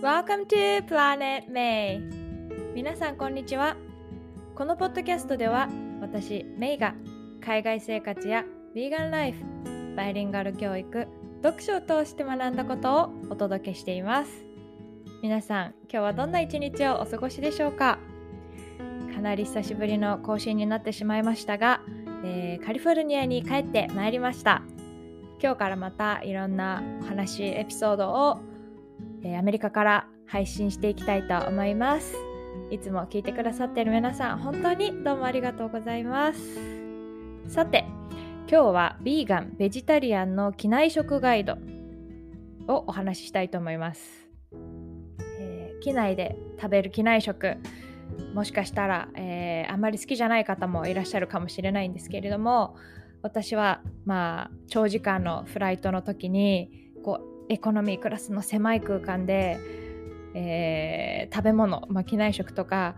Welcome to Planet May. 皆さんこんにちは。このポッドキャストでは私メイが海外生活やヴィーガンライフバイリンガル教育読書を通して学んだことをお届けしています。皆さん今日はどんな一日をお過ごしでしょうか？かなり久しぶりの更新になってしまいましたが、えー、カリフォルニアに帰ってまいりました。今日からまたいろんなお話エピソードをえー、アメリカから配信していきたいと思います。いつも聞いてくださっている皆さん、本当にどうもありがとうございます。さて、今日はビーガン、ベジタリアンの機内食ガイドをお話ししたいと思います。えー、機内で食べる機内食、もしかしたら、えー、あまり好きじゃない方もいらっしゃるかもしれないんですけれども、私はまあ長時間のフライトの時にこうエコノミークラスの狭い空間で、えー、食べ物、まあ、機内食とか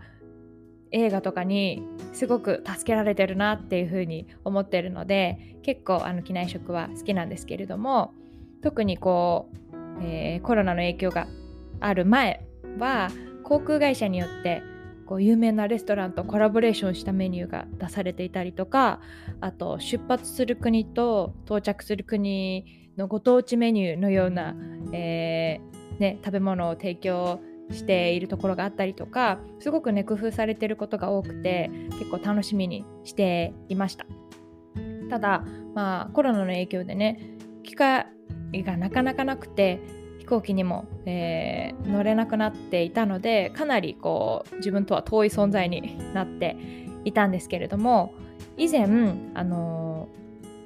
映画とかにすごく助けられてるなっていうふうに思ってるので結構あの機内食は好きなんですけれども特にこう、えー、コロナの影響がある前は航空会社によってこう有名なレストランとコラボレーションしたメニューが出されていたりとかあと出発する国と到着する国のご当地メニューのような、えー、ね、食べ物を提供しているところがあったりとかすごくね工夫されてることが多くて結構楽しみにしていました。ただまあコロナの影響でね機会がなかなかなくて飛行機にも、えー、乗れなくなっていたのでかなりこう自分とは遠い存在になっていたんですけれども以前、あの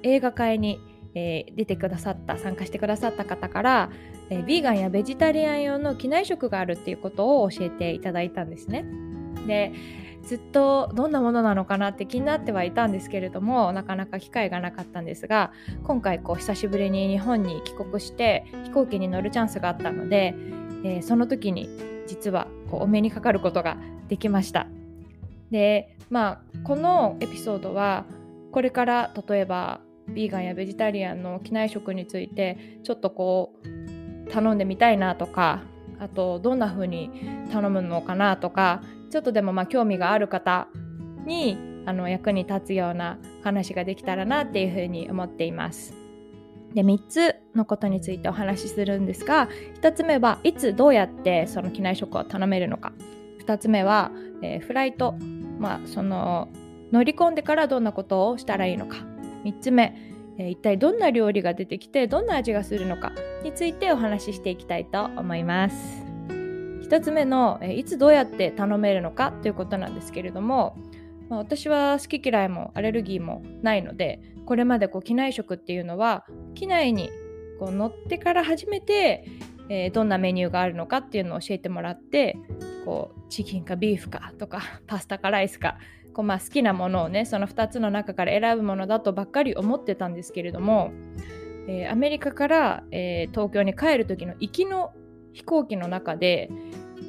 ー、映画界にえー、出てくださった参加してくださった方から、えー、ビーガンやベジタリアン用の機内食があるっていうことを教えていただいたんですね。でずっとどんなものなのかなって気になってはいたんですけれどもなかなか機会がなかったんですが今回こう久しぶりに日本に帰国して飛行機に乗るチャンスがあったので、えー、その時に実はこうお目にかかることができました。でまあこのエピソードはこれから例えばビーガンやベジタリアンの機内食についてちょっとこう頼んでみたいなとかあとどんな風に頼むのかなとかちょっとでもまあ興味がある方にあの役に立つような話ができたらなっていうふうに思っています。で3つのことについてお話しするんですが1つ目はいつどうやってその機内食を頼めるのか2つ目は、えー、フライト、まあ、その乗り込んでからどんなことをしたらいいのか3つ目、えー、一体どんな料理が出てきてどんな味がするのかについてお話ししていきたいと思います。1つ目の、いつどうやって頼めるのかということなんですけれども、まあ、私は好き嫌いもアレルギーもないのでこれまでこう機内食っていうのは機内にこう乗ってから初めて、えー、どんなメニューがあるのかっていうのを教えてもらってこうチキンかビーフかとか パスタかライスかこうまあ好きなものをねその2つの中から選ぶものだとばっかり思ってたんですけれども、えー、アメリカから、えー、東京に帰る時の行きの飛行機の中で、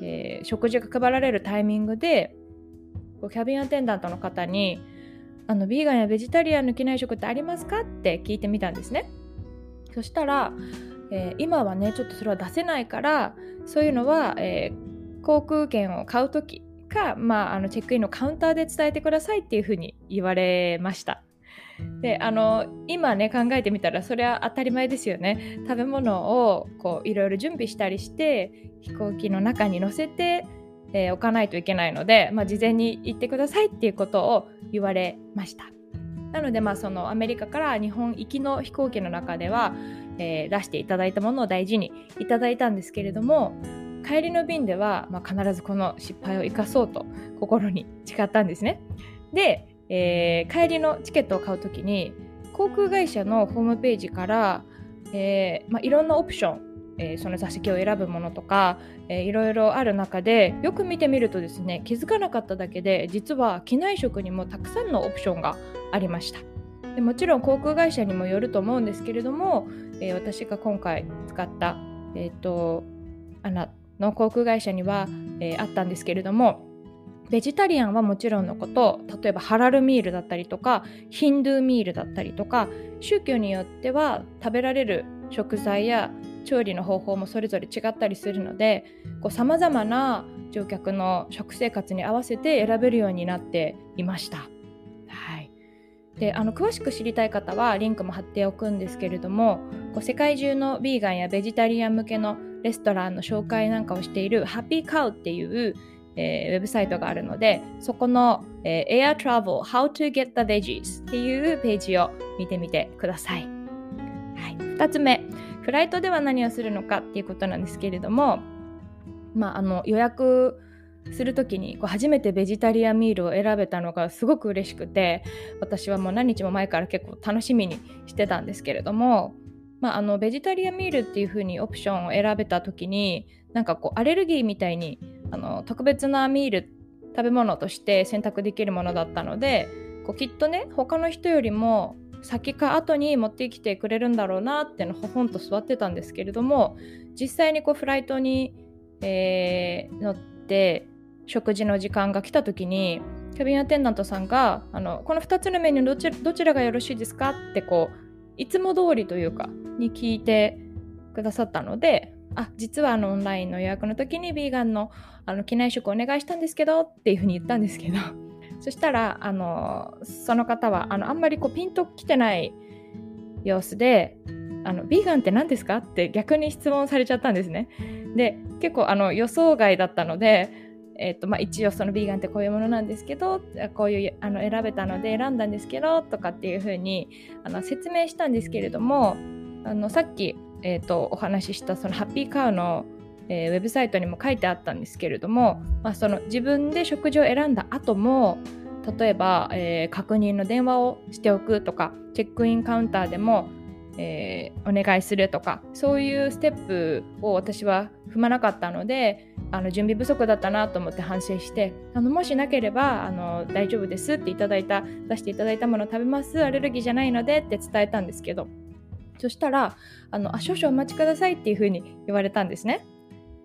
えー、食事が配られるタイミングでキャビンアテンダントの方にあのビーガンやベジタリアンの機内食ってありますかって聞いてみたんですね。そしたら、えー、今はねちょっとそれは出せないからそういうのは、えー、航空券を買う時か、まあ、あのチェックインのカウンターで伝えてくださいっていうふうに言われました。であの今ね考えてみたらそれは当たり前ですよね食べ物をこういろいろ準備したりして飛行機の中に乗せて、えー、置かないといけないので、まあ、事前に言ってくださいっていうことを言われましたなのでまあそのアメリカから日本行きの飛行機の中では、えー、出していただいたものを大事にいただいたんですけれども帰りの便では、まあ、必ずこの失敗を生かそうと心に誓ったんですね。で、えー、帰りのチケットを買う時に航空会社のホームページから、えーまあ、いろんなオプション、えー、その座席を選ぶものとか、えー、いろいろある中でよく見てみるとですね気づかなかっただけで実は機内食にもたくさんのオプションがありました。でもちろん航空会社にもよると思うんですけれども、えー、私が今回使った、えーと、あの航空会社には、えー、あったんですけれどもベジタリアンはもちろんのこと例えばハラルミールだったりとかヒンドゥーミールだったりとか宗教によっては食べられる食材や調理の方法もそれぞれ違ったりするのでさまざまな乗客の食生活に合わせて選べるようになっていました。はい、であの詳しく知りたい方はリンクも貼っておくんですけれどもこう世界中のヴィーガンやベジタリアン向けのレストランの紹介なんかをしているハッピーカウっていうえー、ウェブサイトがあるので、そこの、えー、Air Travel How to Get the Veggies っていうページを見てみてください。はい、2つ目、フライトでは何をするのかっていうことなんですけれども、まあ、あの予約する時にこう初めてベジタリアンミールを選べたのがすごく嬉しくて私はもう何日も前から結構楽しみにしてたんですけれども、まあ、あのベジタリアンミールっていう風にオプションを選べた時になんかこうアレルギーみたいにあの特別なミール食べ物として選択できるものだったのでこうきっとね他の人よりも先か後に持ってきてくれるんだろうなってのほほんと座ってたんですけれども実際にこうフライトに、えー、乗って食事の時間が来た時にキャビンアテンダントさんがあのこの2つのメニューどちどちらがよろしいですかってこういつも通りというかに聞いてくださったのであ実はあのオンラインの予約の時にヴィーガンのあの機内食お願いしたんですけどっていうふうに言ったんですけどそしたらあのその方はあのあんまりこうピンときてない様子であのビーガンって何ですかって逆に質問されちゃったんですね。で結構あの予想外だったので、えーとまあ、一応そのビーガンってこういうものなんですけどこういうあの選べたので選んだんですけどとかっていうふうにあの説明したんですけれどもあのさっきえーと、お話ししたそのハッピーカウの、えー、ウェブサイトにも書いてあったんですけれども、まあ、その自分で食事を選んだ後も例えば、えー、確認の電話をしておくとかチェックインカウンターでも、えー、お願いするとかそういうステップを私は踏まなかったのであの準備不足だったなと思って反省してあのもしなければあの大丈夫ですっていただいた出していただいたものを食べますアレルギーじゃないのでって伝えたんですけどそしたらあのあ少々お待ちくださいっていうふうに言われたんですね。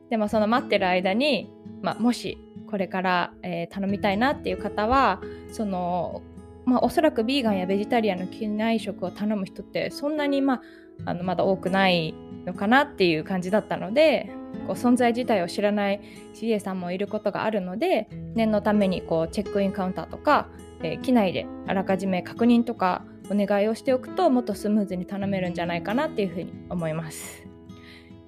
でもその待ってる間に、まあ、もしこれから、えー、頼みたいなっていう方はその、まあ、おそらくヴィーガンやベジタリアンの機内食を頼む人ってそんなに、まあ、あのまだ多くないのかなっていう感じだったのでこう存在自体を知らない CA さんもいることがあるので念のためにこうチェックインカウンターとか、えー、機内であらかじめ確認とかお願いをしておくともっとスムーズに頼めるんじゃないかなっていうふうに思います。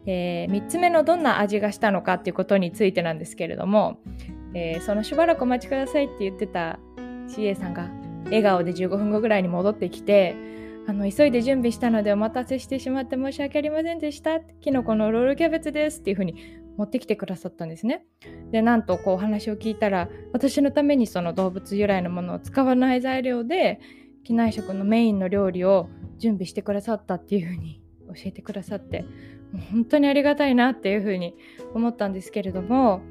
えー、3つ目のどんな味がしたのかっていうことについてなんですけれども、えー、そのしばらくお待ちくださいって言ってた CA さんが笑顔で15分後ぐらいに戻ってきてあの急いで準備したのでお待たせしてしまって申し訳ありませんでしたキノコのロールキャベツですっていうふうに持ってきてくださったんですねでなんとこうお話を聞いたら私のためにその動物由来のものを使わない材料で機内食のメインの料理を準備してくださったっていう風に教えてくださってもう本当にありがたいなっていう風に思ったんですけれども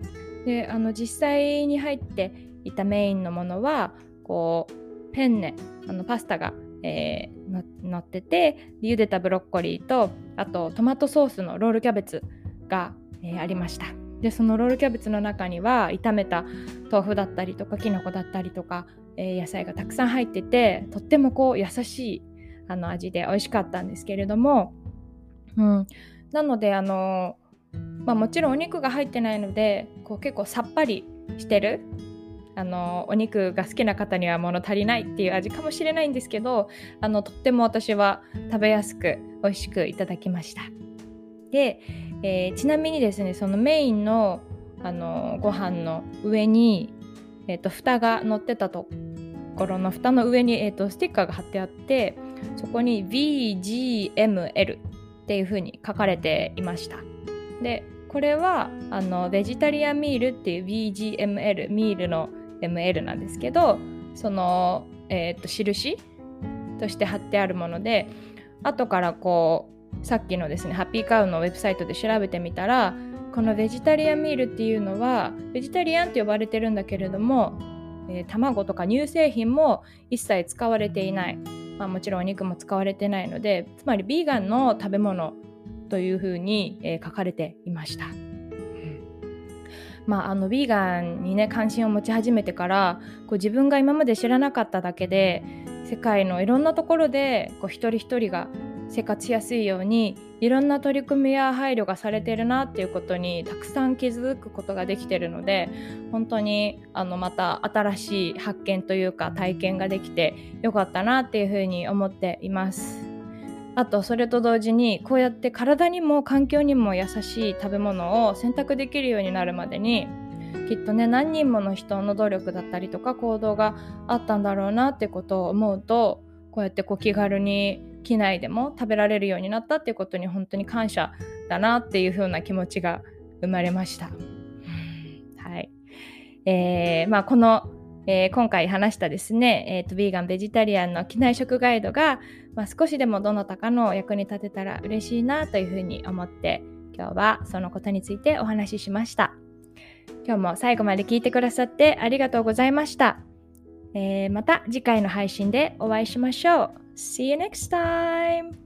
であの実際に入っていたメインのものはこうペンネあのパスタが、えー、乗ってて茹でたブロッコリーとあとトマトソースのロールキャベツが、えー、ありました。でそのロールキャベツの中には炒めた豆腐だったりとかきのこだったりとかえー、野菜がたくさん入っててとってもこう優しいあの味で美味しかったんですけれども、うん、なのであの、まあ、もちろんお肉が入ってないのでこう結構さっぱりしてるあのお肉が好きな方には物足りないっていう味かもしれないんですけどあのとっても私は食べやすく美味しくいただきました。で、えー、ちなみにですねそのメインのあのご飯の上にえーと、蓋が乗ってたところの蓋の上に、えーと、スティッカーが貼ってあってそこに VGML っていう風に書かれていました。でこれはあのベジタリアンミールっていう VGML ミールの ML なんですけどその、えーと、印として貼ってあるもので後からこうさっきのですねハッピーカウのウェブサイトで調べてみたらこのベジタリアンミールっていうのはベジタリアンって呼ばれてるんだけれども、えー、卵とか乳製品も一切使われていない、まあ、もちろんお肉も使われてないのでつまりビーガンの食べ物というふうに、えー、書かれていました。まあ、あのビーガンにね関心を持ち始めてからこう自分が今まで知らなかっただけで世界のいろんなところでこう一人一人が生活しやすいようにいろんな取り組みや配慮がされてるなっていうことにたくさん気づくことができてるので本当にあのまた新しい発見というか体験ができてよかったなっていうふうに思っています。あとそれと同時にこうやって体にも環境にも優しい食べ物を選択できるようになるまでにきっとね何人もの人の努力だったりとか行動があったんだろうなってことを思うとこうやってこう気軽に機内でも食べられるようになったっていうことに本当に感謝だなっていう風な気持ちが生まれました。はい。えー、まあこの、えー、今回話したですね、えーと、ヴィーガンベジタリアンの機内食ガイドが、まあ、少しでもどなたかの役に立てたら嬉しいなというふうに思って今日はそのことについてお話ししました。今日も最後まで聞いてくださってありがとうございました。えー、また次回の配信でお会いしましょう。See you next time!